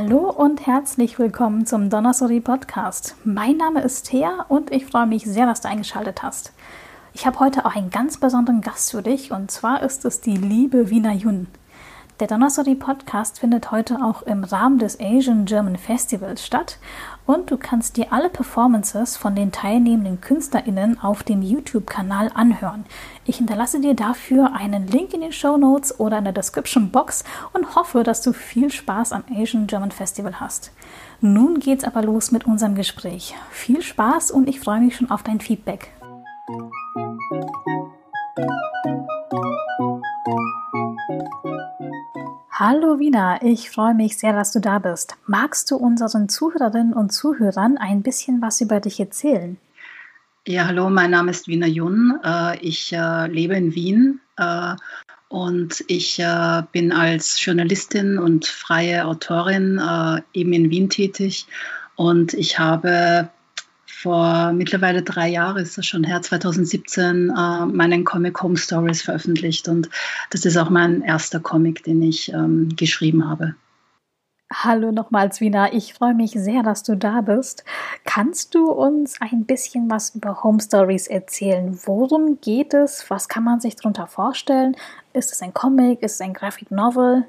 Hallo und herzlich willkommen zum Donnersori Podcast. Mein Name ist Thea und ich freue mich sehr, dass du eingeschaltet hast. Ich habe heute auch einen ganz besonderen Gast für dich und zwar ist es die liebe Wiener Jun. Der Donnersori Podcast findet heute auch im Rahmen des Asian German Festivals statt und du kannst dir alle Performances von den teilnehmenden KünstlerInnen auf dem YouTube-Kanal anhören. Ich hinterlasse dir dafür einen Link in den Show Notes oder in der Description Box und hoffe, dass du viel Spaß am Asian German Festival hast. Nun geht's aber los mit unserem Gespräch. Viel Spaß und ich freue mich schon auf dein Feedback. Hallo Wina, ich freue mich sehr, dass du da bist. Magst du unseren Zuhörerinnen und Zuhörern ein bisschen was über dich erzählen? Ja, hallo, mein Name ist Wiener Jun. Äh, ich äh, lebe in Wien äh, und ich bin als Journalistin und freie Autorin eben in Wien tätig. Und ich habe vor mittlerweile drei Jahren, ist das schon her, 2017, äh, meinen Comic Home Stories veröffentlicht. Und das ist auch mein erster Comic, den ich ähm, geschrieben habe. Hallo nochmals, Wiener. Ich freue mich sehr, dass du da bist. Kannst du uns ein bisschen was über Home Stories erzählen? Worum geht es? Was kann man sich darunter vorstellen? Ist es ein Comic? Ist es ein Graphic Novel?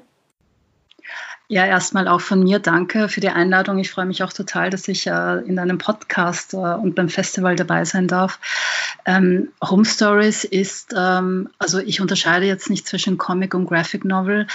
Ja, erstmal auch von mir danke für die Einladung. Ich freue mich auch total, dass ich äh, in deinem Podcast äh, und beim Festival dabei sein darf. Ähm, Home Stories ist, ähm, also ich unterscheide jetzt nicht zwischen Comic und Graphic Novel.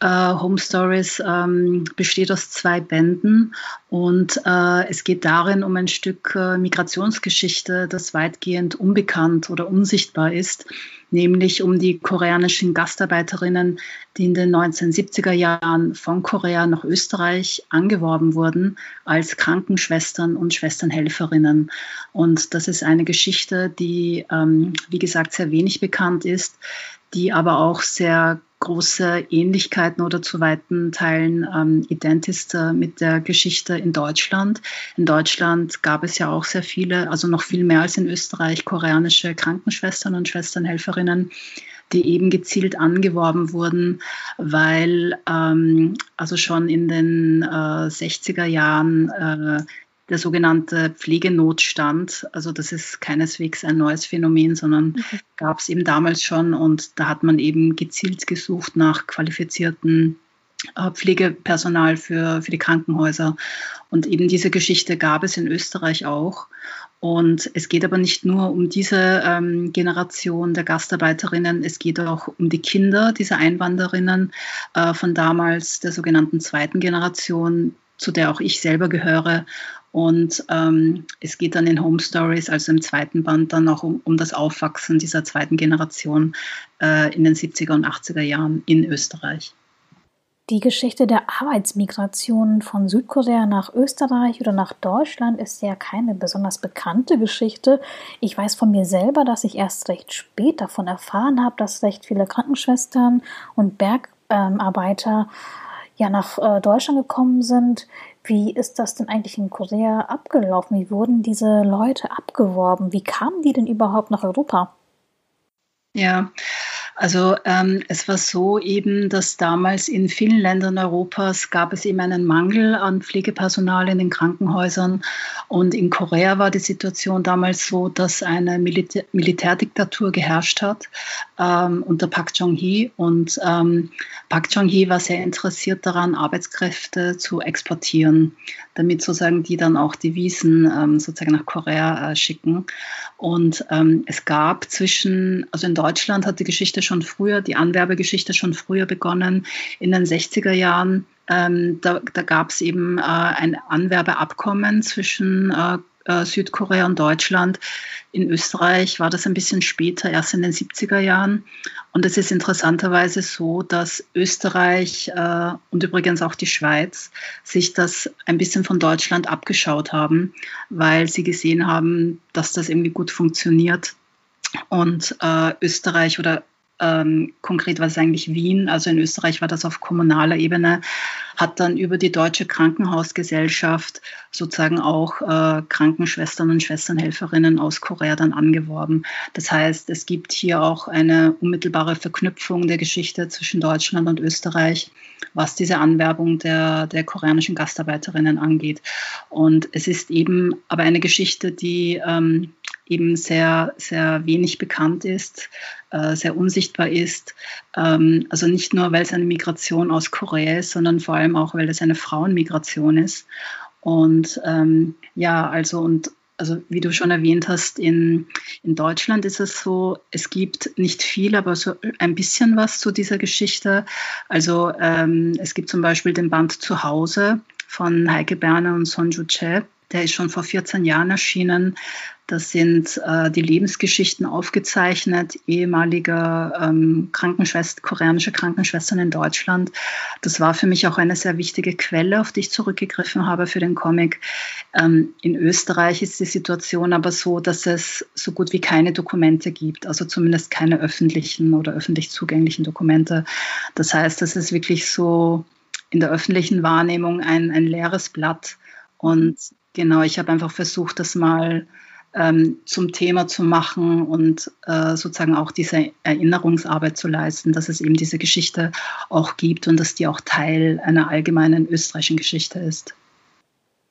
Äh, Home Stories ähm, besteht aus zwei Bänden und äh, es geht darin um ein Stück äh, Migrationsgeschichte, das weitgehend unbekannt oder unsichtbar ist nämlich um die koreanischen Gastarbeiterinnen, die in den 1970er Jahren von Korea nach Österreich angeworben wurden als Krankenschwestern und Schwesternhelferinnen. Und das ist eine Geschichte, die, ähm, wie gesagt, sehr wenig bekannt ist, die aber auch sehr große Ähnlichkeiten oder zu weiten Teilen ähm, ident ist äh, mit der Geschichte in Deutschland. In Deutschland gab es ja auch sehr viele, also noch viel mehr als in Österreich, koreanische Krankenschwestern und Schwesternhelferinnen, die eben gezielt angeworben wurden, weil ähm, also schon in den äh, 60er Jahren äh, der sogenannte Pflegenotstand. Also das ist keineswegs ein neues Phänomen, sondern okay. Mhm. gab es eben damals schon und da hat man eben gezielt gesucht nach qualifizierten äh, Pflegepersonal für, für die Krankenhäuser. Und eben diese Geschichte gab es in Österreich auch. Und es geht aber nicht nur um diese ähm, Generation der Gastarbeiterinnen, es geht auch um die Kinder dieser Einwanderinnen äh, von damals, der sogenannten zweiten Generation, zu der auch ich selber gehöre. Und ähm, es geht dann in Home Stories, also im zweiten Band, dann auch um, um das Aufwachsen dieser zweiten Generation äh, in den 70er und 80er Jahren in Österreich. Die Geschichte der Arbeitsmigration von Südkorea nach Österreich oder nach Deutschland ist ja keine besonders bekannte Geschichte. Ich weiß von mir selber, dass ich erst recht spät davon erfahren habe, dass recht viele Krankenschwestern und Bergarbeiter ja nach äh, Deutschland gekommen sind. Wie ist das denn eigentlich in Korea abgelaufen? Wie wurden diese Leute abgeworben? Wie kamen die denn überhaupt nach Europa? Ja, also ähm, es war so eben, dass damals in vielen Ländern Europas gab es eben einen Mangel an Pflegepersonal in den Krankenhäusern. Und in Korea war die Situation damals so, dass eine Militär Militärdiktatur geherrscht hat ähm, unter Park Chung-hee. Und ähm, Park Chung-hee war sehr interessiert daran, Arbeitskräfte zu exportieren, damit sozusagen die dann auch Devisen ähm, sozusagen nach Korea äh, schicken. Und ähm, es gab zwischen, also in Deutschland hat die Geschichte schon früher, die Anwerbegeschichte schon früher begonnen, in den 60er Jahren. Ähm, da da gab es eben äh, ein Anwerbeabkommen zwischen äh, äh, Südkorea und Deutschland. In Österreich war das ein bisschen später, erst in den 70er Jahren. Und es ist interessanterweise so, dass Österreich äh, und übrigens auch die Schweiz sich das ein bisschen von Deutschland abgeschaut haben, weil sie gesehen haben, dass das irgendwie gut funktioniert. Und äh, Österreich oder ähm, konkret war es eigentlich Wien, also in Österreich war das auf kommunaler Ebene, hat dann über die Deutsche Krankenhausgesellschaft sozusagen auch äh, Krankenschwestern und Schwesternhelferinnen aus Korea dann angeworben. Das heißt, es gibt hier auch eine unmittelbare Verknüpfung der Geschichte zwischen Deutschland und Österreich, was diese Anwerbung der, der koreanischen Gastarbeiterinnen angeht. Und es ist eben aber eine Geschichte, die ähm, eben sehr, sehr wenig bekannt ist, äh, sehr unsichtbar ist. Ähm, also nicht nur, weil es eine Migration aus Korea ist, sondern vor allem auch, weil es eine Frauenmigration ist. Und ähm, ja, also und also wie du schon erwähnt hast, in, in Deutschland ist es so, es gibt nicht viel, aber so ein bisschen was zu dieser Geschichte. Also ähm, es gibt zum Beispiel den Band Zuhause von Heike Berner und Sonju Che. Der ist schon vor 14 Jahren erschienen. Das sind äh, die Lebensgeschichten aufgezeichnet ehemaliger ähm, Krankenschwester, koreanische Krankenschwestern in Deutschland. Das war für mich auch eine sehr wichtige Quelle, auf die ich zurückgegriffen habe für den Comic. Ähm, in Österreich ist die Situation aber so, dass es so gut wie keine Dokumente gibt, also zumindest keine öffentlichen oder öffentlich zugänglichen Dokumente. Das heißt, das ist wirklich so in der öffentlichen Wahrnehmung ein, ein leeres Blatt. Und genau, ich habe einfach versucht, das mal ähm, zum Thema zu machen und äh, sozusagen auch diese Erinnerungsarbeit zu leisten, dass es eben diese Geschichte auch gibt und dass die auch Teil einer allgemeinen österreichischen Geschichte ist.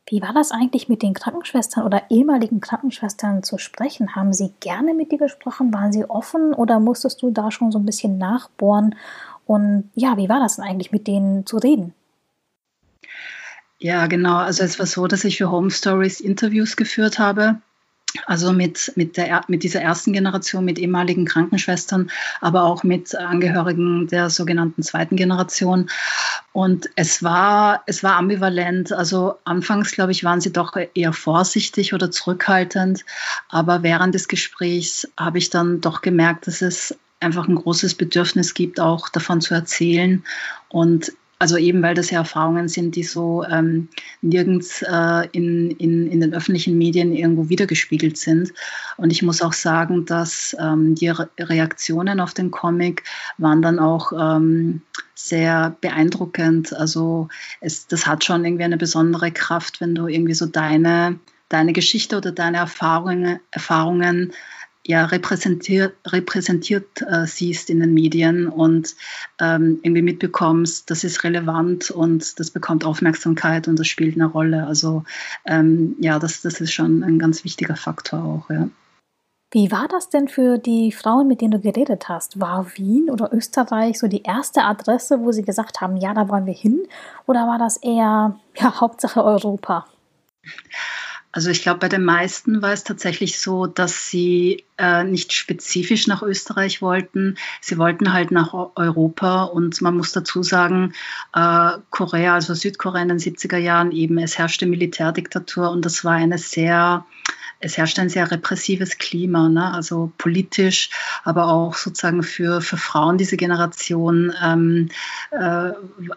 Wie war das eigentlich mit den Krankenschwestern oder ehemaligen Krankenschwestern zu sprechen? Haben sie gerne mit dir gesprochen? Waren sie offen oder musstest du da schon so ein bisschen nachbohren? Und ja, wie war das denn eigentlich mit denen zu reden? Ja, genau. Also es war so, dass ich für Home Stories Interviews geführt habe also mit, mit, der, mit dieser ersten Generation, mit ehemaligen Krankenschwestern, aber auch mit Angehörigen der sogenannten zweiten Generation. Und es war, es war ambivalent. Also anfangs, glaube ich, waren sie doch eher vorsichtig oder zurückhaltend. Aber während des Gesprächs habe ich dann doch gemerkt, dass es einfach ein großes Bedürfnis gibt, auch davon zu erzählen. Und also eben, weil das ja Erfahrungen sind, die so ähm, nirgends äh, in, in, in den öffentlichen Medien irgendwo wiedergespiegelt sind. Und ich muss auch sagen, dass ähm, die Re Reaktionen auf den Comic waren dann auch ähm, sehr beeindruckend. Also es, das hat schon irgendwie eine besondere Kraft, wenn du irgendwie so deine, deine Geschichte oder deine Erfahrungen, Erfahrungen ja, repräsentiert, repräsentiert äh, siehst in den Medien und ähm, irgendwie mitbekommst, das ist relevant und das bekommt Aufmerksamkeit und das spielt eine Rolle. Also ähm, ja, das, das ist schon ein ganz wichtiger Faktor auch, ja. Wie war das denn für die Frauen, mit denen du geredet hast? War Wien oder Österreich so die erste Adresse, wo sie gesagt haben, ja, da wollen wir hin? Oder war das eher ja, Hauptsache Europa? Also ich glaube, bei den meisten war es tatsächlich so, dass sie äh, nicht spezifisch nach Österreich wollten. Sie wollten halt nach Europa und man muss dazu sagen, äh, Korea, also Südkorea in den 70er Jahren eben, es herrschte Militärdiktatur und das war eine sehr es herrscht ein sehr repressives Klima, ne? also politisch, aber auch sozusagen für, für Frauen diese Generation ähm, äh,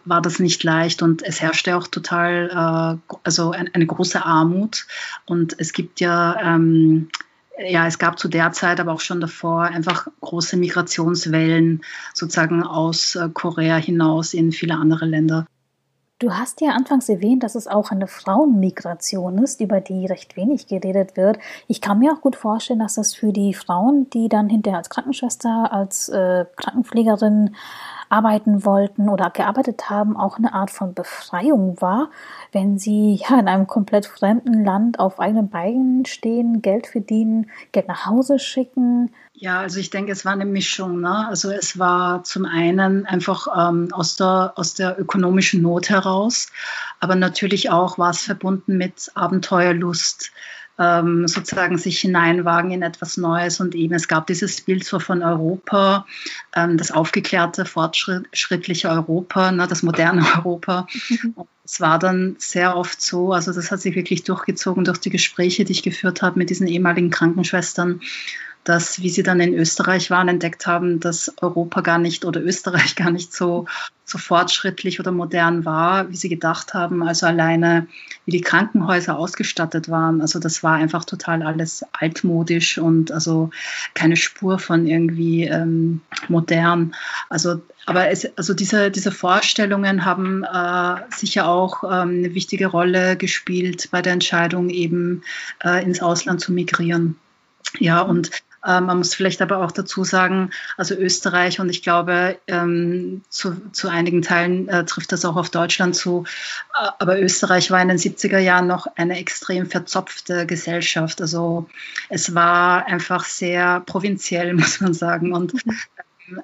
war das nicht leicht und es herrschte auch total, äh, also ein, eine große Armut und es gibt ja ähm, ja, es gab zu der Zeit, aber auch schon davor, einfach große Migrationswellen sozusagen aus äh, Korea hinaus in viele andere Länder. Du hast ja anfangs erwähnt, dass es auch eine Frauenmigration ist, über die recht wenig geredet wird. Ich kann mir auch gut vorstellen, dass das für die Frauen, die dann hinterher als Krankenschwester, als äh, Krankenpflegerin arbeiten wollten oder gearbeitet haben, auch eine Art von Befreiung war, wenn sie ja in einem komplett fremden Land auf eigenen Beinen stehen, Geld verdienen, Geld nach Hause schicken. Ja, also ich denke, es war eine Mischung. Ne? Also es war zum einen einfach ähm, aus, der, aus der ökonomischen Not heraus, aber natürlich auch war es verbunden mit Abenteuerlust ähm, sozusagen sich hineinwagen in etwas Neues. Und eben es gab dieses Bild so von Europa, ähm, das aufgeklärte, fortschrittliche Europa, ne, das moderne Europa. Mhm. Es war dann sehr oft so, also das hat sich wirklich durchgezogen durch die Gespräche, die ich geführt habe mit diesen ehemaligen Krankenschwestern, dass, wie sie dann in Österreich waren, entdeckt haben, dass Europa gar nicht oder Österreich gar nicht so, so fortschrittlich oder modern war, wie sie gedacht haben. Also alleine, wie die Krankenhäuser ausgestattet waren. Also das war einfach total alles altmodisch und also keine Spur von irgendwie ähm, modern. Also aber es, also diese, diese Vorstellungen haben äh, sicher auch ähm, eine wichtige Rolle gespielt bei der Entscheidung, eben äh, ins Ausland zu migrieren. Ja, und man muss vielleicht aber auch dazu sagen, also Österreich und ich glaube, ähm, zu, zu einigen Teilen äh, trifft das auch auf Deutschland zu, äh, aber Österreich war in den 70er Jahren noch eine extrem verzopfte Gesellschaft. Also es war einfach sehr provinziell, muss man sagen. Und mhm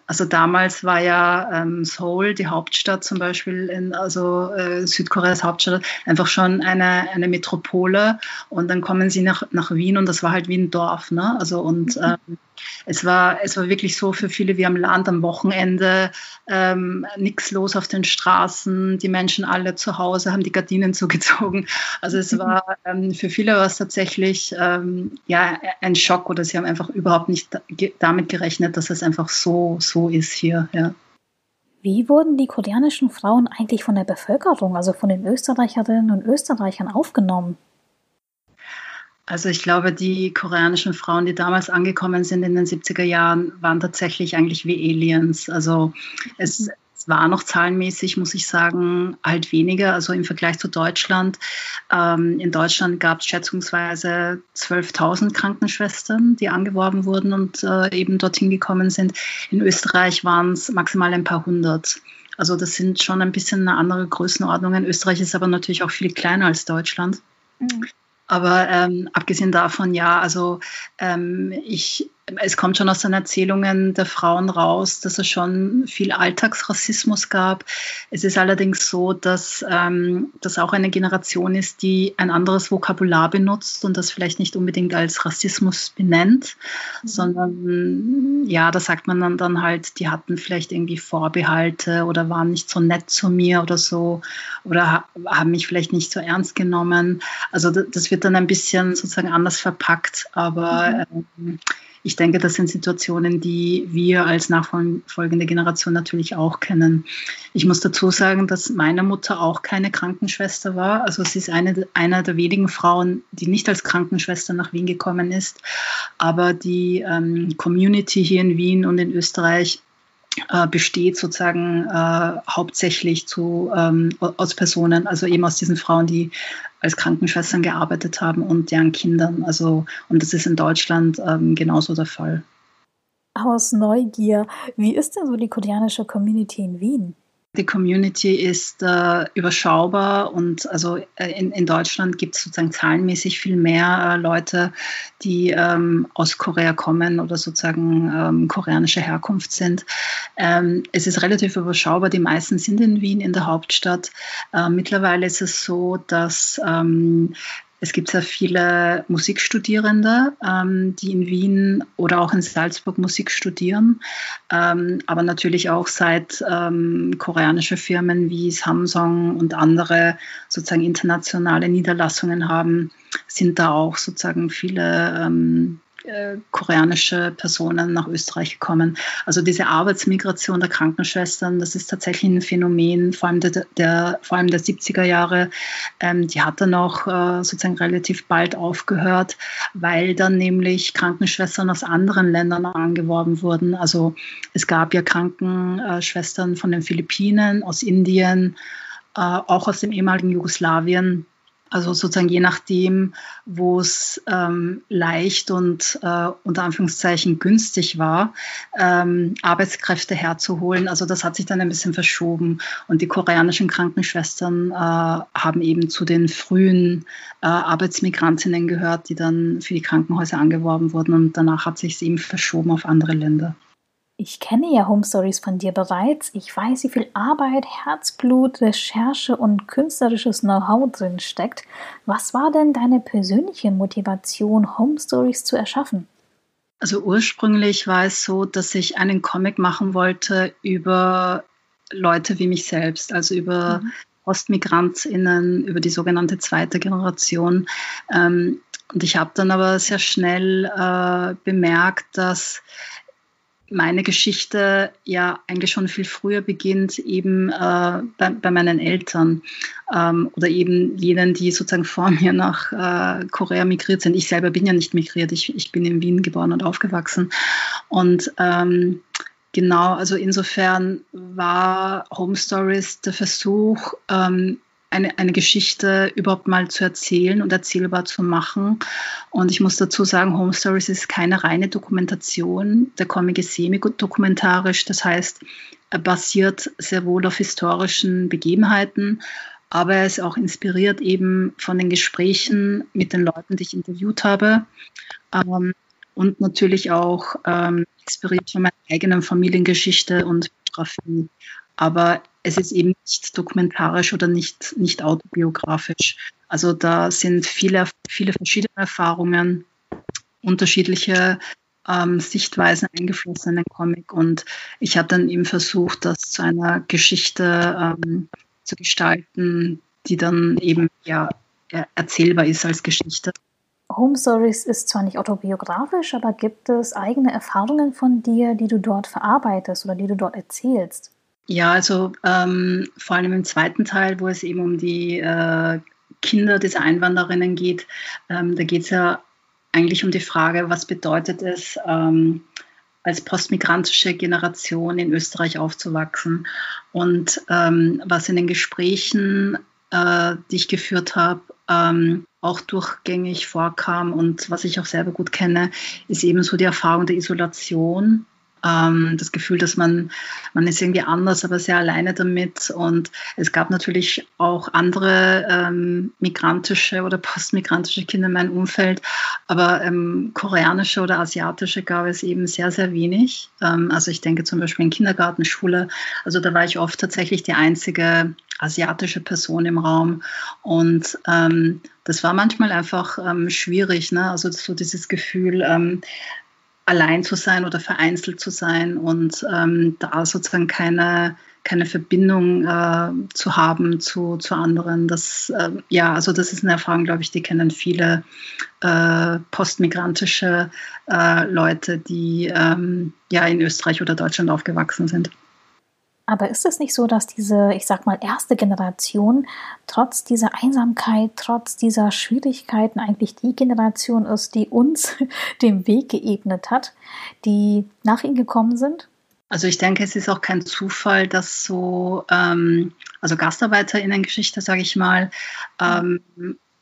also damals war ja ähm, Seoul, die Hauptstadt zum Beispiel, in, also äh, Südkoreas Hauptstadt, einfach schon eine, eine Metropole. Und dann kommen sie nach, nach Wien und das war halt wie ein Dorf. Ne? Also und mhm. ähm, es war, es war wirklich so für viele wie am Land am Wochenende, ähm, nichts los auf den Straßen, die Menschen alle zu Hause haben die Gardinen zugezogen. Also es war ähm, für viele war es tatsächlich ähm, ja, ein Schock oder sie haben einfach überhaupt nicht damit gerechnet, dass es einfach so, so ist hier. Ja. Wie wurden die koreanischen Frauen eigentlich von der Bevölkerung, also von den Österreicherinnen und Österreichern aufgenommen? Also ich glaube, die koreanischen Frauen, die damals angekommen sind in den 70er Jahren, waren tatsächlich eigentlich wie Aliens. Also es, es war noch zahlenmäßig, muss ich sagen, halt weniger, also im Vergleich zu Deutschland. Ähm, in Deutschland gab es schätzungsweise 12.000 Krankenschwestern, die angeworben wurden und äh, eben dorthin gekommen sind. In Österreich waren es maximal ein paar hundert. Also das sind schon ein bisschen eine andere Größenordnungen. Österreich ist aber natürlich auch viel kleiner als Deutschland. Mhm. Aber ähm, abgesehen davon, ja, also ähm, ich es kommt schon aus den Erzählungen der Frauen raus, dass es schon viel Alltagsrassismus gab. Es ist allerdings so, dass ähm, das auch eine Generation ist, die ein anderes Vokabular benutzt und das vielleicht nicht unbedingt als Rassismus benennt, mhm. sondern ja, da sagt man dann, dann halt, die hatten vielleicht irgendwie Vorbehalte oder waren nicht so nett zu mir oder so oder haben mich vielleicht nicht so ernst genommen. Also das wird dann ein bisschen sozusagen anders verpackt, aber mhm. ähm, ich denke, das sind Situationen, die wir als nachfolgende Generation natürlich auch kennen. Ich muss dazu sagen, dass meine Mutter auch keine Krankenschwester war. Also sie ist eine, einer der wenigen Frauen, die nicht als Krankenschwester nach Wien gekommen ist. Aber die ähm, Community hier in Wien und in Österreich äh, besteht sozusagen äh, hauptsächlich zu, ähm, aus Personen, also eben aus diesen Frauen, die als Krankenschwestern gearbeitet haben und deren Kindern. Also, und das ist in Deutschland ähm, genauso der Fall. Aus Neugier, wie ist denn so die koreanische Community in Wien? Die Community ist äh, überschaubar und also äh, in, in Deutschland gibt es sozusagen zahlenmäßig viel mehr äh, Leute, die ähm, aus Korea kommen oder sozusagen ähm, koreanische Herkunft sind. Ähm, es ist relativ überschaubar. Die meisten sind in Wien, in der Hauptstadt. Äh, mittlerweile ist es so, dass ähm, es gibt sehr viele Musikstudierende, ähm, die in Wien oder auch in Salzburg Musik studieren, ähm, aber natürlich auch seit ähm, koreanische Firmen wie Samsung und andere sozusagen internationale Niederlassungen haben, sind da auch sozusagen viele ähm, äh, koreanische Personen nach Österreich gekommen. Also diese Arbeitsmigration der Krankenschwestern, das ist tatsächlich ein Phänomen, vor allem der, der vor allem der 70er Jahre. Ähm, die hat dann auch äh, sozusagen relativ bald aufgehört, weil dann nämlich Krankenschwestern aus anderen Ländern angeworben wurden. Also es gab ja Krankenschwestern von den Philippinen, aus Indien, äh, auch aus dem ehemaligen Jugoslawien also sozusagen je nachdem, wo es ähm, leicht und äh, unter Anführungszeichen günstig war, ähm, Arbeitskräfte herzuholen. Also das hat sich dann ein bisschen verschoben. Und die koreanischen Krankenschwestern äh, haben eben zu den frühen äh, Arbeitsmigrantinnen gehört, die dann für die Krankenhäuser angeworben wurden. Und danach hat sich es eben verschoben auf andere Länder. Ich kenne ja Home Stories von dir bereits. Ich weiß, wie viel Arbeit, Herzblut, Recherche und künstlerisches Know-how drin steckt. Was war denn deine persönliche Motivation, Home Stories zu erschaffen? Also ursprünglich war es so, dass ich einen Comic machen wollte über Leute wie mich selbst, also über mhm. Ostmigrantinnen, über die sogenannte zweite Generation. Ähm, und ich habe dann aber sehr schnell äh, bemerkt, dass meine Geschichte ja eigentlich schon viel früher beginnt, eben äh, bei, bei, meinen Eltern ähm, oder eben jenen, die sozusagen vor mir nach äh, Korea migriert sind. Ich selber bin ja nicht migriert, ich, ich bin in Wien geboren und aufgewachsen. Und ähm, genau, also insofern war Home Stories der Versuch, ähm, eine, eine Geschichte überhaupt mal zu erzählen und erzählbar zu machen. Und ich muss dazu sagen, Home Stories ist keine reine Dokumentation. Der Comic ist semi-dokumentarisch, das heißt, er basiert sehr wohl auf historischen Begebenheiten, aber er ist auch inspiriert eben von den Gesprächen mit den Leuten, die ich interviewt habe. Ähm, und natürlich auch ähm, inspiriert von meiner eigenen Familiengeschichte und Biografie. Aber es ist eben nicht dokumentarisch oder nicht, nicht autobiografisch. Also da sind viele, viele verschiedene Erfahrungen, unterschiedliche ähm, Sichtweisen eingeflossen in den Comic und ich habe dann eben versucht, das zu einer Geschichte ähm, zu gestalten, die dann eben ja erzählbar ist als Geschichte. Home Stories ist zwar nicht autobiografisch, aber gibt es eigene Erfahrungen von dir, die du dort verarbeitest oder die du dort erzählst? Ja, also ähm, vor allem im zweiten Teil, wo es eben um die äh, Kinder dieser Einwandererinnen geht, ähm, da geht es ja eigentlich um die Frage, was bedeutet es, ähm, als postmigrantische Generation in Österreich aufzuwachsen. Und ähm, was in den Gesprächen, äh, die ich geführt habe, ähm, auch durchgängig vorkam und was ich auch selber gut kenne, ist eben so die Erfahrung der Isolation ähm, das Gefühl, dass man, man ist irgendwie anders, aber sehr alleine damit. Und es gab natürlich auch andere ähm, migrantische oder postmigrantische Kinder in meinem Umfeld, aber ähm, koreanische oder asiatische gab es eben sehr, sehr wenig. Ähm, also ich denke zum Beispiel in Kindergarten, Schule, also da war ich oft tatsächlich die einzige asiatische Person im Raum. Und ähm, das war manchmal einfach ähm, schwierig. Ne? Also so dieses Gefühl, ähm, allein zu sein oder vereinzelt zu sein und ähm, da sozusagen keine, keine Verbindung äh, zu haben zu, zu anderen. Das, äh, ja, also das ist eine Erfahrung, glaube ich, die kennen viele äh, postmigrantische äh, Leute, die ähm, ja in Österreich oder Deutschland aufgewachsen sind. Aber ist es nicht so, dass diese, ich sag mal, erste Generation trotz dieser Einsamkeit, trotz dieser Schwierigkeiten eigentlich die Generation ist, die uns den Weg geebnet hat, die nach ihnen gekommen sind? Also ich denke, es ist auch kein Zufall, dass so, ähm, also GastarbeiterInnen-Geschichte, sage ich mal, ähm,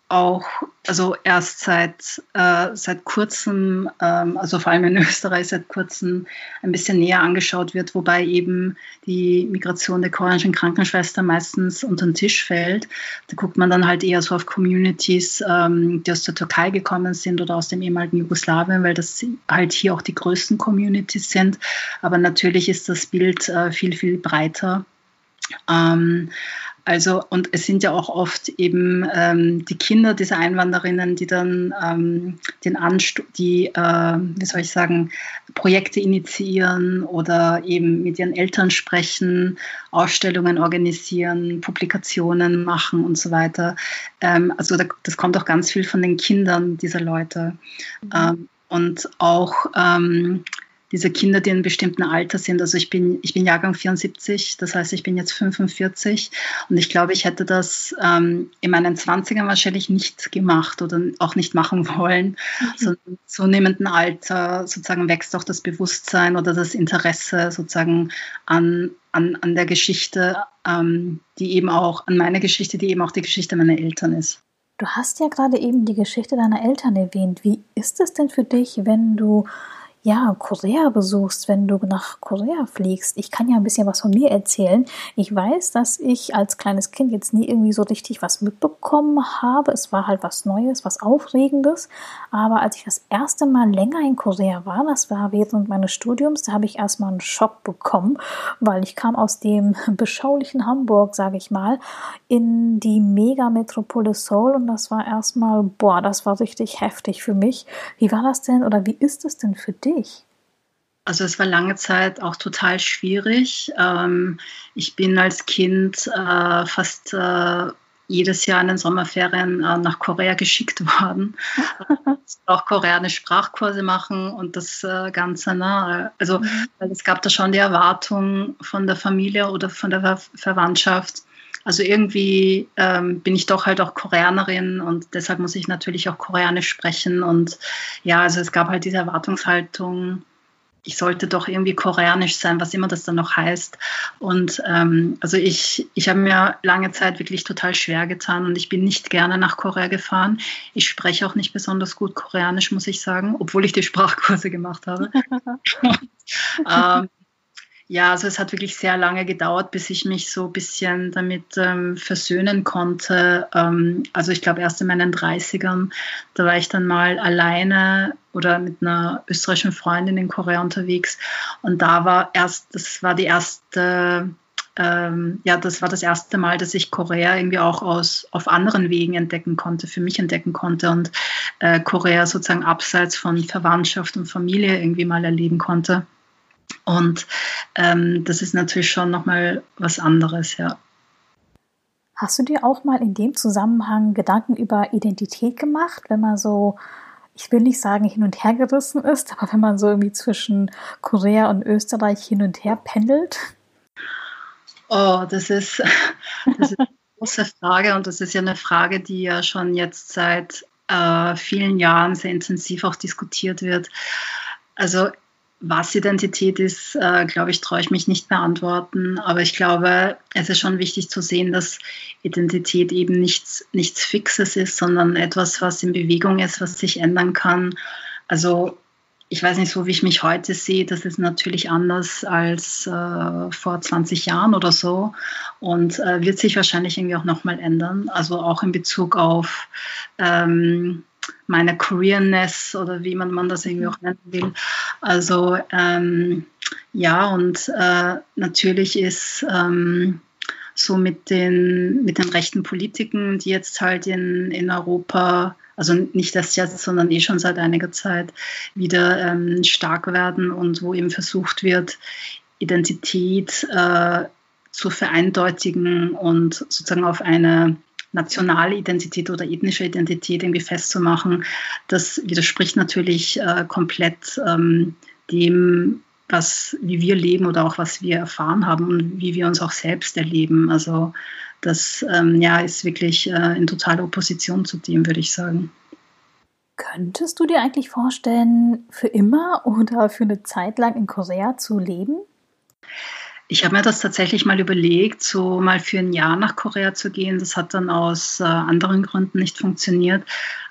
auch, also erst seit, äh, seit kurzem, ähm, also vor allem in Österreich seit kurzem ein bisschen näher angeschaut wird, wobei eben die Migration der koreanischen Krankenschwester meistens unter den Tisch fällt. Da guckt man dann halt eher so auf Communities, ähm, die aus der Türkei gekommen sind oder aus dem ehemaligen Jugoslawien, weil das halt hier auch die größten Communities sind. Aber natürlich ist das Bild äh, viel, viel breiter. Ähm, also, und es sind ja auch oft eben ähm, die Kinder dieser Einwanderinnen, die dann ähm, den Anst die, äh, wie soll ich sagen, Projekte initiieren oder eben mit ihren Eltern sprechen, Ausstellungen organisieren, Publikationen machen und so weiter. Ähm, also, da, das kommt auch ganz viel von den Kindern dieser Leute. Mhm. Ähm, und auch ähm, diese Kinder, die in einem bestimmten Alter sind. Also ich bin, ich bin Jahrgang 74, das heißt, ich bin jetzt 45 und ich glaube, ich hätte das ähm, in meinen 20ern wahrscheinlich nicht gemacht oder auch nicht machen wollen. Mhm. So im zunehmenden Alter sozusagen wächst auch das Bewusstsein oder das Interesse sozusagen an, an, an der Geschichte, ähm, die eben auch, an meiner Geschichte, die eben auch die Geschichte meiner Eltern ist. Du hast ja gerade eben die Geschichte deiner Eltern erwähnt. Wie ist es denn für dich, wenn du ja, Korea besuchst, wenn du nach Korea fliegst. Ich kann ja ein bisschen was von mir erzählen. Ich weiß, dass ich als kleines Kind jetzt nie irgendwie so richtig was mitbekommen habe. Es war halt was Neues, was Aufregendes. Aber als ich das erste Mal länger in Korea war, das war während meines Studiums, da habe ich erstmal einen Schock bekommen, weil ich kam aus dem beschaulichen Hamburg, sage ich mal, in die Megametropole Seoul und das war erstmal, boah, das war richtig heftig für mich. Wie war das denn oder wie ist es denn für dich? Dich? Also es war lange Zeit auch total schwierig. Ähm, ich bin als Kind äh, fast äh, jedes Jahr in den Sommerferien äh, nach Korea geschickt worden. auch koreanische Sprachkurse machen und das Ganze. Ne? Also mhm. es gab da schon die Erwartung von der Familie oder von der Ver Verwandtschaft. Also irgendwie ähm, bin ich doch halt auch Koreanerin und deshalb muss ich natürlich auch Koreanisch sprechen. Und ja, also es gab halt diese Erwartungshaltung, ich sollte doch irgendwie koreanisch sein, was immer das dann noch heißt. Und ähm, also ich, ich habe mir lange Zeit wirklich total schwer getan und ich bin nicht gerne nach Korea gefahren. Ich spreche auch nicht besonders gut Koreanisch, muss ich sagen, obwohl ich die Sprachkurse gemacht habe. ähm, ja, also es hat wirklich sehr lange gedauert, bis ich mich so ein bisschen damit ähm, versöhnen konnte. Ähm, also ich glaube erst in meinen 30ern, da war ich dann mal alleine oder mit einer österreichischen Freundin in Korea unterwegs. Und da war erst, das war die erste, ähm, ja, das war das erste Mal, dass ich Korea irgendwie auch aus, auf anderen Wegen entdecken konnte, für mich entdecken konnte und äh, Korea sozusagen abseits von Verwandtschaft und Familie irgendwie mal erleben konnte. Und ähm, das ist natürlich schon nochmal was anderes, ja. Hast du dir auch mal in dem Zusammenhang Gedanken über Identität gemacht, wenn man so, ich will nicht sagen hin und her gerissen ist, aber wenn man so irgendwie zwischen Korea und Österreich hin und her pendelt? Oh, das ist, das ist eine große Frage und das ist ja eine Frage, die ja schon jetzt seit äh, vielen Jahren sehr intensiv auch diskutiert wird. Also was Identität ist, äh, glaube ich, traue ich mich nicht beantworten. Aber ich glaube, es ist schon wichtig zu sehen, dass Identität eben nichts, nichts Fixes ist, sondern etwas, was in Bewegung ist, was sich ändern kann. Also ich weiß nicht, so wie ich mich heute sehe, das ist natürlich anders als äh, vor 20 Jahren oder so und äh, wird sich wahrscheinlich irgendwie auch nochmal ändern. Also auch in Bezug auf ähm, meine Careerness oder wie man, man das irgendwie auch nennen will. Also ähm, ja, und äh, natürlich ist ähm, so mit den, mit den rechten Politiken, die jetzt halt in, in Europa, also nicht erst jetzt, sondern eh schon seit einiger Zeit, wieder ähm, stark werden und wo eben versucht wird, Identität äh, zu vereindeutigen und sozusagen auf eine nationale Identität oder ethnische Identität irgendwie festzumachen, das widerspricht natürlich äh, komplett ähm, dem, was, wie wir leben oder auch was wir erfahren haben und wie wir uns auch selbst erleben. Also das ähm, ja, ist wirklich äh, in totaler Opposition zu dem, würde ich sagen. Könntest du dir eigentlich vorstellen, für immer oder für eine Zeit lang in Korea zu leben? Ich habe mir das tatsächlich mal überlegt, so mal für ein Jahr nach Korea zu gehen. Das hat dann aus äh, anderen Gründen nicht funktioniert.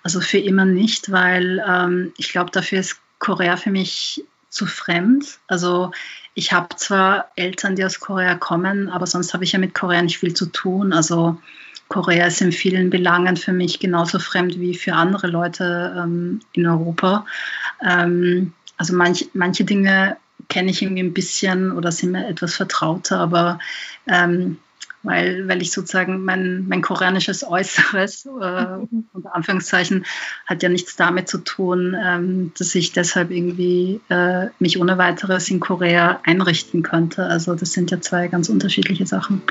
Also für immer nicht, weil ähm, ich glaube, dafür ist Korea für mich zu fremd. Also ich habe zwar Eltern, die aus Korea kommen, aber sonst habe ich ja mit Korea nicht viel zu tun. Also Korea ist in vielen Belangen für mich genauso fremd wie für andere Leute ähm, in Europa. Ähm, also manch, manche Dinge kenne ich irgendwie ein bisschen oder sind mir etwas vertrauter, aber ähm, weil, weil ich sozusagen mein, mein koreanisches Äußeres, äh, unter Anführungszeichen, hat ja nichts damit zu tun, ähm, dass ich deshalb irgendwie äh, mich ohne weiteres in Korea einrichten könnte. Also das sind ja zwei ganz unterschiedliche Sachen.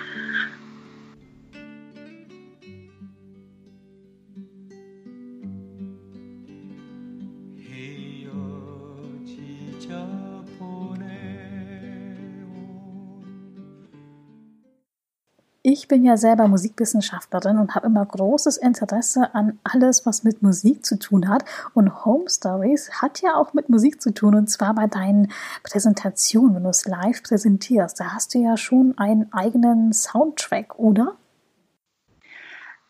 Ich bin ja selber Musikwissenschaftlerin und habe immer großes Interesse an alles, was mit Musik zu tun hat. Und Home Stories hat ja auch mit Musik zu tun und zwar bei deinen Präsentationen, wenn du es live präsentierst. Da hast du ja schon einen eigenen Soundtrack, oder?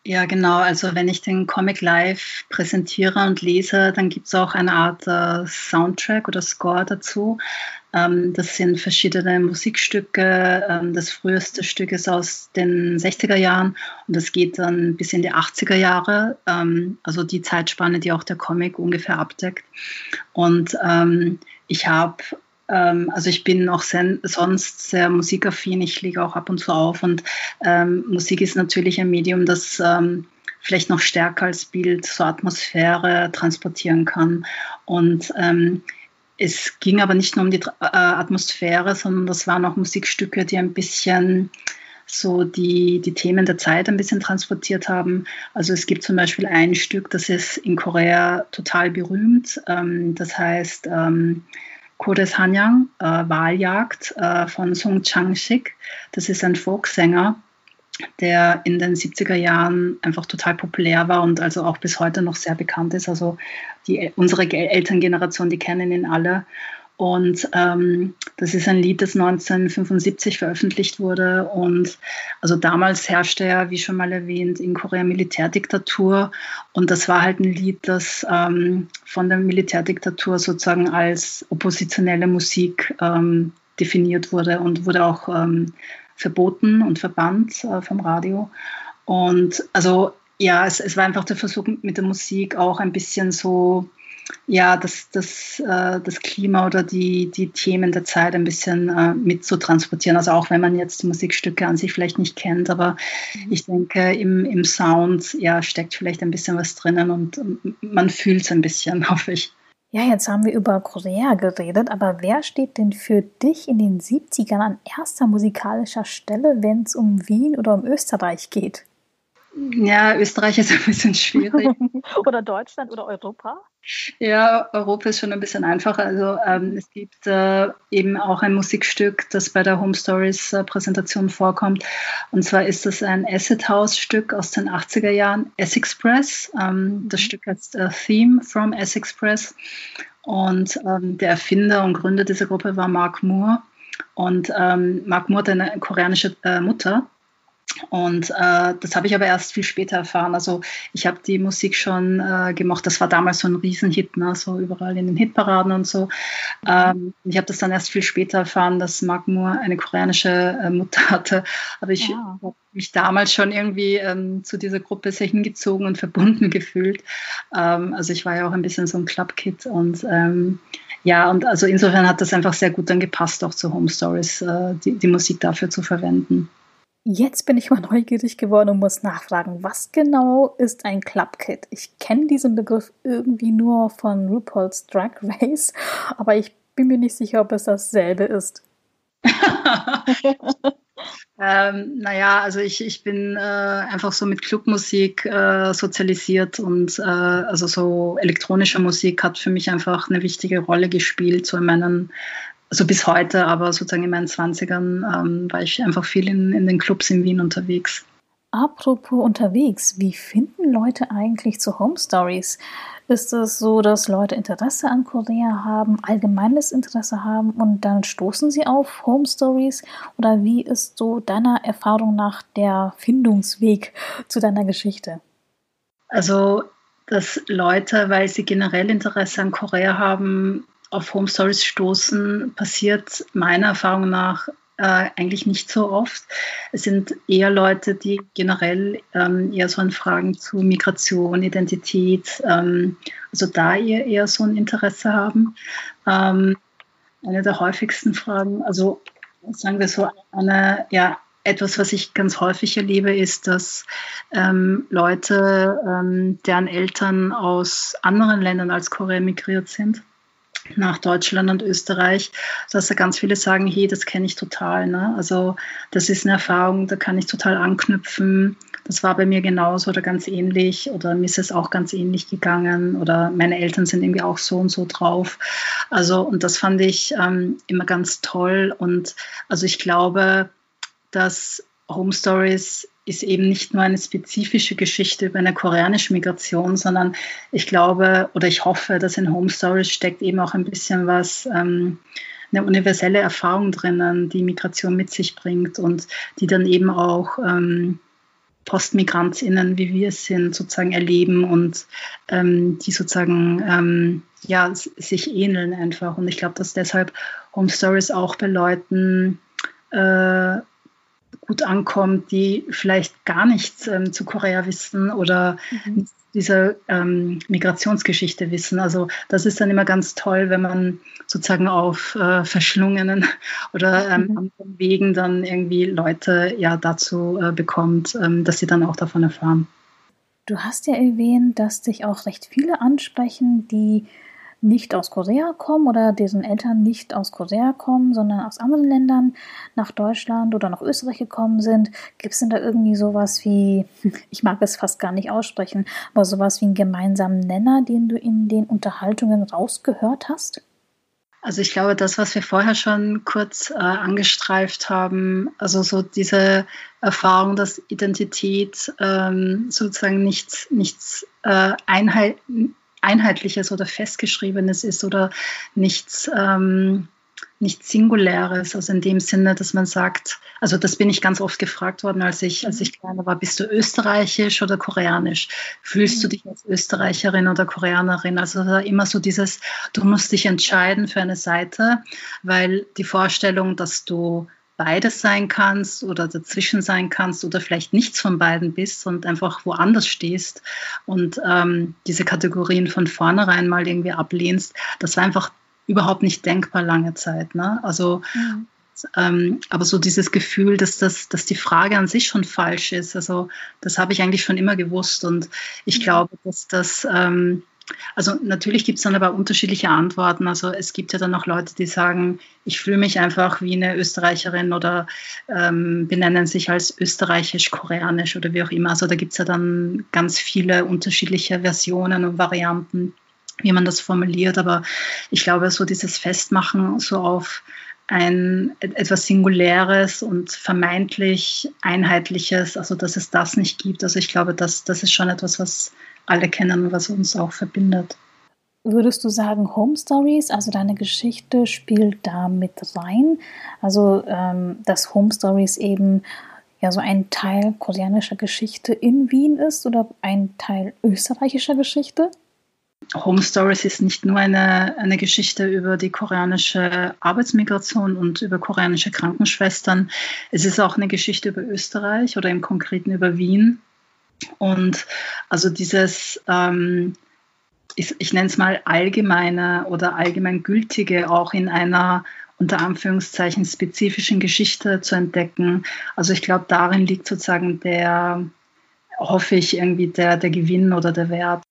Ja, genau. Also wenn ich den Comic live präsentiere und lese, dann gibt es auch eine Art äh, Soundtrack oder Score dazu. Ähm, das sind verschiedene Musikstücke. Ähm, das früheste Stück ist aus den 60er Jahren und das geht dann bis in die 80er Jahre, ähm, also die Zeitspanne, die auch der Comic ungefähr abdeckt. Und ich habe also ich bin auch sehr, sonst sehr musikaffin, ich lege auch ab und zu auf und ähm, Musik ist natürlich ein Medium, das ähm, vielleicht noch stärker als Bild so Atmosphäre transportieren kann. Und ähm, es ging aber nicht nur um die äh, Atmosphäre, sondern das waren auch Musikstücke, die ein bisschen so die, die Themen der Zeit ein bisschen transportiert haben. Also es gibt zum Beispiel ein Stück, das ist in Korea total berühmt. Ähm, das heißt ähm, Kodes Hanyang, äh, Wahljagd äh, von Sung Chang-sik. Das ist ein Folksänger, der in den 70er Jahren einfach total populär war und also auch bis heute noch sehr bekannt ist. Also die, unsere Elterngeneration, die kennen ihn alle. Und ähm, das ist ein Lied, das 1975 veröffentlicht wurde. Und also damals herrschte ja, wie schon mal erwähnt, in Korea Militärdiktatur. Und das war halt ein Lied, das ähm, von der Militärdiktatur sozusagen als oppositionelle Musik ähm, definiert wurde und wurde auch ähm, verboten und verbannt äh, vom Radio. Und also ja, es, es war einfach der Versuch mit der Musik auch ein bisschen so ja, das, das, äh, das Klima oder die, die Themen der Zeit ein bisschen äh, mit zu transportieren. Also auch wenn man jetzt die Musikstücke an sich vielleicht nicht kennt, aber mhm. ich denke, im, im Sound ja, steckt vielleicht ein bisschen was drinnen und man fühlt es ein bisschen, hoffe ich. Ja, jetzt haben wir über Korea geredet, aber wer steht denn für dich in den 70ern an erster musikalischer Stelle, wenn es um Wien oder um Österreich geht? Ja, Österreich ist ein bisschen schwierig. oder Deutschland oder Europa? Ja, Europa ist schon ein bisschen einfacher. Also ähm, es gibt äh, eben auch ein Musikstück, das bei der Home Stories äh, Präsentation vorkommt. Und zwar ist das ein Acid House Stück aus den 80er Jahren, S-Express. Ähm, das mhm. Stück heißt äh, Theme from S-Express. Und ähm, der Erfinder und Gründer dieser Gruppe war Mark Moore. Und ähm, Mark Moore hat eine koreanische äh, Mutter. Und äh, das habe ich aber erst viel später erfahren. Also ich habe die Musik schon äh, gemacht. Das war damals so ein Riesenhit, ne? so überall in den Hitparaden und so. Ähm, ich habe das dann erst viel später erfahren, dass Mark Moore eine koreanische äh, Mutter hatte. Aber ich ja. habe mich damals schon irgendwie ähm, zu dieser Gruppe sehr hingezogen und verbunden gefühlt. Ähm, also ich war ja auch ein bisschen so ein Clubkid und ähm, ja, und also insofern hat das einfach sehr gut dann gepasst, auch zu Home Stories, äh, die, die Musik dafür zu verwenden. Jetzt bin ich mal neugierig geworden und muss nachfragen, was genau ist ein Club Kit? Ich kenne diesen Begriff irgendwie nur von RuPaul's Drag Race, aber ich bin mir nicht sicher, ob es dasselbe ist. ähm, naja, also ich, ich bin äh, einfach so mit Clubmusik äh, sozialisiert und äh, also so elektronische Musik hat für mich einfach eine wichtige Rolle gespielt, so in meinen also bis heute, aber sozusagen in meinen 20ern ähm, war ich einfach viel in, in den Clubs in Wien unterwegs. Apropos unterwegs, wie finden Leute eigentlich zu Home Stories? Ist es so, dass Leute Interesse an Korea haben, allgemeines Interesse haben und dann stoßen sie auf Home Stories? Oder wie ist so deiner Erfahrung nach der Findungsweg zu deiner Geschichte? Also, dass Leute, weil sie generell Interesse an Korea haben, auf Home Stories stoßen, passiert meiner Erfahrung nach äh, eigentlich nicht so oft. Es sind eher Leute, die generell ähm, eher so an Fragen zu Migration, Identität, ähm, also da eher, eher so ein Interesse haben. Ähm, eine der häufigsten Fragen, also sagen wir so, eine, ja, etwas, was ich ganz häufig erlebe, ist, dass ähm, Leute, ähm, deren Eltern aus anderen Ländern als Korea migriert sind, nach Deutschland und Österreich, dass da ganz viele sagen, hey, das kenne ich total. Ne? Also das ist eine Erfahrung, da kann ich total anknüpfen. Das war bei mir genauso oder ganz ähnlich oder mir ist es auch ganz ähnlich gegangen oder meine Eltern sind irgendwie auch so und so drauf. Also und das fand ich ähm, immer ganz toll und also ich glaube, dass Home Stories ist eben nicht nur eine spezifische Geschichte über eine koreanische Migration, sondern ich glaube oder ich hoffe, dass in Home Stories steckt eben auch ein bisschen was, ähm, eine universelle Erfahrung drinnen, die Migration mit sich bringt und die dann eben auch ähm, PostmigrantInnen, wie wir es sind, sozusagen erleben und ähm, die sozusagen ähm, ja, sich ähneln einfach. Und ich glaube, dass deshalb Home Stories auch bei Leuten äh, gut ankommt, die vielleicht gar nichts ähm, zu Korea wissen oder mhm. diese ähm, Migrationsgeschichte wissen. Also das ist dann immer ganz toll, wenn man sozusagen auf äh, verschlungenen oder ähm, mhm. anderen Wegen dann irgendwie Leute ja dazu äh, bekommt, ähm, dass sie dann auch davon erfahren. Du hast ja erwähnt, dass dich auch recht viele ansprechen, die nicht aus Korea kommen oder deren Eltern nicht aus Korea kommen, sondern aus anderen Ländern nach Deutschland oder nach Österreich gekommen sind, gibt es denn da irgendwie sowas wie, ich mag es fast gar nicht aussprechen, aber sowas wie einen gemeinsamen Nenner, den du in den Unterhaltungen rausgehört hast? Also ich glaube, das, was wir vorher schon kurz äh, angestreift haben, also so diese Erfahrung, dass Identität ähm, sozusagen nichts, nichts äh, Einheit, Einheitliches oder Festgeschriebenes ist oder nichts, ähm, nichts Singuläres. Also in dem Sinne, dass man sagt, also das bin ich ganz oft gefragt worden, als ich, als ich kleiner war, bist du österreichisch oder koreanisch? Fühlst du mhm. dich als Österreicherin oder Koreanerin? Also immer so dieses, du musst dich entscheiden für eine Seite, weil die Vorstellung, dass du beides sein kannst oder dazwischen sein kannst oder vielleicht nichts von beiden bist und einfach woanders stehst und ähm, diese Kategorien von vornherein mal irgendwie ablehnst, das war einfach überhaupt nicht denkbar lange Zeit. Ne? Also mhm. Ähm, aber so dieses Gefühl, dass, das, dass die Frage an sich schon falsch ist, also das habe ich eigentlich schon immer gewusst. Und ich glaube, dass das, ähm, also natürlich gibt es dann aber unterschiedliche Antworten. Also es gibt ja dann auch Leute, die sagen, ich fühle mich einfach wie eine Österreicherin oder ähm, benennen sich als österreichisch-koreanisch oder wie auch immer. Also da gibt es ja dann ganz viele unterschiedliche Versionen und Varianten, wie man das formuliert. Aber ich glaube, so dieses Festmachen so auf ein etwas Singuläres und vermeintlich Einheitliches, also dass es das nicht gibt. Also ich glaube, das, das ist schon etwas, was alle kennen und was uns auch verbindet. Würdest du sagen, Home Stories, also deine Geschichte spielt da mit rein? Also, ähm, dass Home Stories eben ja so ein Teil koreanischer Geschichte in Wien ist oder ein Teil österreichischer Geschichte? Home Stories ist nicht nur eine, eine Geschichte über die koreanische Arbeitsmigration und über koreanische Krankenschwestern. Es ist auch eine Geschichte über Österreich oder im Konkreten über Wien. Und also dieses, ähm, ich, ich nenne es mal allgemeine oder allgemeingültige auch in einer unter Anführungszeichen spezifischen Geschichte zu entdecken. Also ich glaube, darin liegt sozusagen der, hoffe ich, irgendwie der, der Gewinn oder der Wert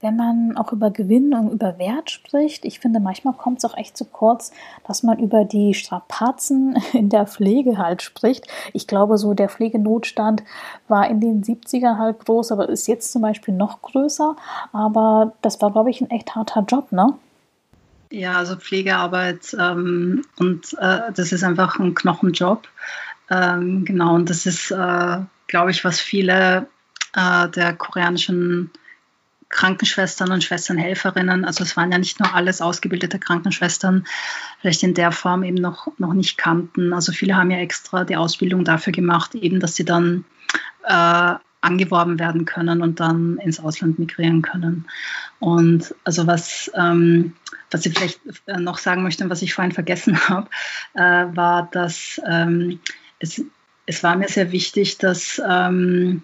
wenn man auch über Gewinn und über Wert spricht, ich finde, manchmal kommt es auch echt zu kurz, dass man über die Strapazen in der Pflege halt spricht. Ich glaube, so der Pflegenotstand war in den 70ern halt groß, aber ist jetzt zum Beispiel noch größer. Aber das war, glaube ich, ein echt harter Job, ne? Ja, also Pflegearbeit ähm, und äh, das ist einfach ein Knochenjob. Ähm, genau, und das ist, äh, glaube ich, was viele äh, der koreanischen Krankenschwestern und Schwesternhelferinnen, also es waren ja nicht nur alles ausgebildete Krankenschwestern, vielleicht in der Form eben noch, noch nicht kannten. Also viele haben ja extra die Ausbildung dafür gemacht, eben dass sie dann äh, angeworben werden können und dann ins Ausland migrieren können. Und also was, ähm, was ich vielleicht noch sagen möchte und was ich vorhin vergessen habe, äh, war, dass ähm, es, es war mir sehr wichtig, dass ähm,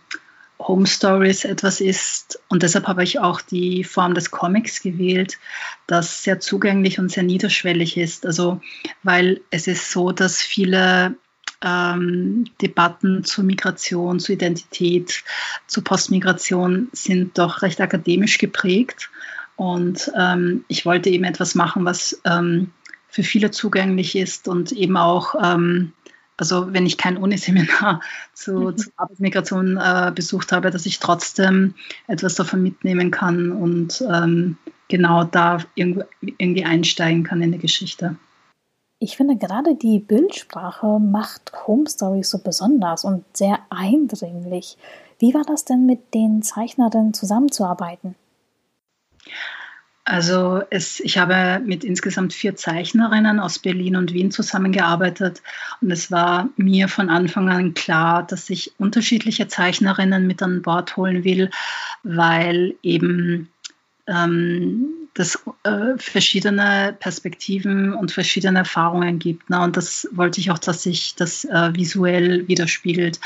Home Stories etwas ist, und deshalb habe ich auch die Form des Comics gewählt, das sehr zugänglich und sehr niederschwellig ist. Also, weil es ist so, dass viele ähm, Debatten zur Migration, zur Identität, zur Postmigration sind doch recht akademisch geprägt. Und ähm, ich wollte eben etwas machen, was ähm, für viele zugänglich ist und eben auch ähm, also wenn ich kein Uniseminar zu, mhm. zu Arbeitsmigration äh, besucht habe, dass ich trotzdem etwas davon mitnehmen kann und ähm, genau da irgendwie einsteigen kann in die Geschichte. Ich finde gerade die Bildsprache macht Home Stories so besonders und sehr eindringlich. Wie war das denn mit den Zeichnerinnen zusammenzuarbeiten? Also es, ich habe mit insgesamt vier Zeichnerinnen aus Berlin und Wien zusammengearbeitet und es war mir von Anfang an klar, dass ich unterschiedliche Zeichnerinnen mit an Bord holen will, weil eben ähm, das äh, verschiedene Perspektiven und verschiedene Erfahrungen gibt. Ne? Und das wollte ich auch, dass sich das äh, visuell widerspiegelt.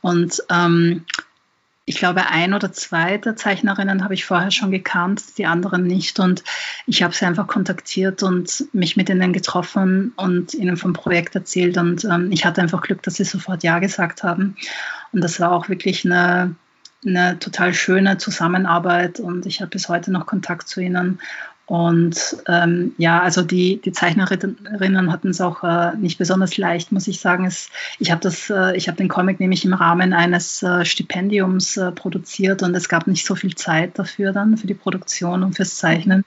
Und ähm, ich glaube, ein oder zwei der Zeichnerinnen habe ich vorher schon gekannt, die anderen nicht. Und ich habe sie einfach kontaktiert und mich mit ihnen getroffen und ihnen vom Projekt erzählt. Und ähm, ich hatte einfach Glück, dass sie sofort Ja gesagt haben. Und das war auch wirklich eine, eine total schöne Zusammenarbeit. Und ich habe bis heute noch Kontakt zu ihnen. Und ähm, ja, also die, die Zeichnerinnen hatten es auch äh, nicht besonders leicht, muss ich sagen. Es, ich habe äh, ich habe den Comic nämlich im Rahmen eines äh, Stipendiums äh, produziert und es gab nicht so viel Zeit dafür dann für die Produktion und fürs Zeichnen.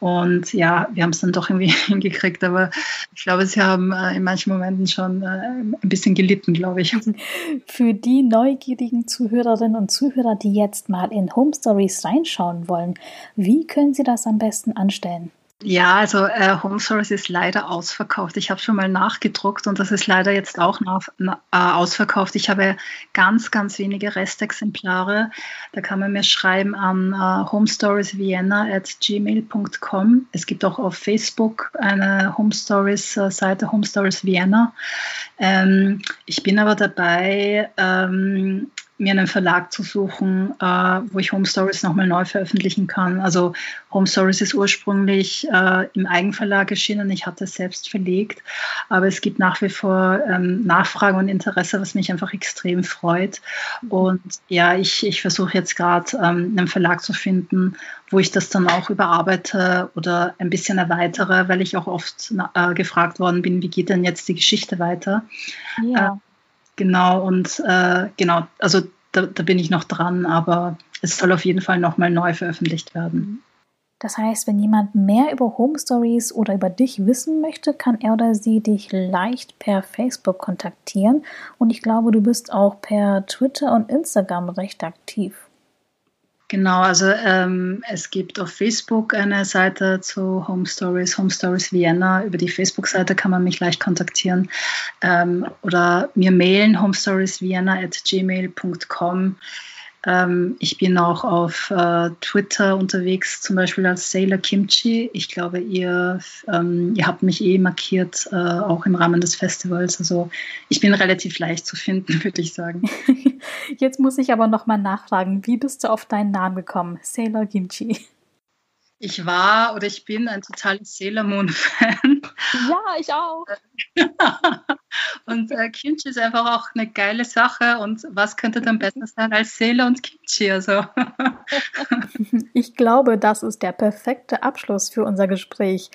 Und ja, wir haben es dann doch irgendwie hingekriegt, aber ich glaube, sie haben äh, in manchen Momenten schon äh, ein bisschen gelitten, glaube ich. Für die neugierigen Zuhörerinnen und Zuhörer, die jetzt mal in Home Stories reinschauen wollen, wie können sie das am besten anstellen? Ja, also äh, Home Stories ist leider ausverkauft. Ich habe schon mal nachgedruckt und das ist leider jetzt auch nach, na, äh, ausverkauft. Ich habe ganz, ganz wenige Restexemplare. Da kann man mir schreiben an äh, homestoriesvienna at gmail.com. Es gibt auch auf Facebook eine Home Stories äh, Seite, Home Stories Vienna. Ähm, ich bin aber dabei, ähm, mir einen Verlag zu suchen, äh, wo ich Home Stories nochmal neu veröffentlichen kann. Also Home Stories ist ursprünglich äh, im Eigenverlag erschienen. Ich hatte es selbst verlegt, aber es gibt nach wie vor ähm, Nachfrage und Interesse, was mich einfach extrem freut. Und ja, ich, ich versuche jetzt gerade ähm, einen Verlag zu finden, wo ich das dann auch überarbeite oder ein bisschen erweitere, weil ich auch oft äh, gefragt worden bin, wie geht denn jetzt die Geschichte weiter? Ja. Genau, und äh, genau, also da, da, bin ich noch dran, aber es soll auf jeden Fall nochmal neu veröffentlicht werden. Das heißt, wenn jemand mehr über Home Stories oder über dich wissen möchte, kann er oder sie dich leicht per Facebook kontaktieren. Und ich glaube, du bist auch per Twitter und Instagram recht aktiv. Genau, also ähm, es gibt auf Facebook eine Seite zu Home Stories, Home Stories Vienna. Über die Facebook-Seite kann man mich leicht kontaktieren ähm, oder mir mailen homestoriesvienna at gmail.com. Ähm, ich bin auch auf äh, Twitter unterwegs, zum Beispiel als Sailor Kimchi. Ich glaube, ihr, ähm, ihr habt mich eh markiert, äh, auch im Rahmen des Festivals. Also ich bin relativ leicht zu finden, würde ich sagen. Jetzt muss ich aber nochmal nachfragen, wie bist du auf deinen Namen gekommen, Sailor Kimchi? Ich war oder ich bin ein totales Sailor Moon-Fan. Ja, ich auch. und äh, Kimchi ist einfach auch eine geile Sache. Und was könnte dann besser sein als Sailor und Kimchi? Also. ich glaube, das ist der perfekte Abschluss für unser Gespräch.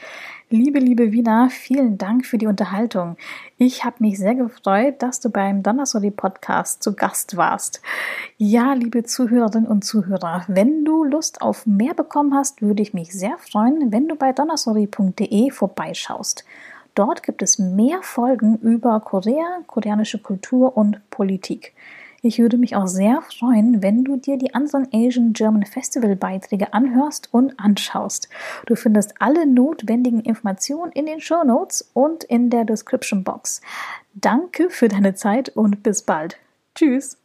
Liebe, liebe Wiener, vielen Dank für die Unterhaltung. Ich habe mich sehr gefreut, dass du beim Donnersoli Podcast zu Gast warst. Ja, liebe Zuhörerinnen und Zuhörer, wenn du Lust auf mehr bekommen hast, würde ich mich sehr freuen, wenn du bei donnersoli.de vorbeischaust. Dort gibt es mehr Folgen über Korea, koreanische Kultur und Politik. Ich würde mich auch sehr freuen, wenn du dir die anderen Asian German Festival Beiträge anhörst und anschaust. Du findest alle notwendigen Informationen in den Show Notes und in der Description Box. Danke für deine Zeit und bis bald. Tschüss.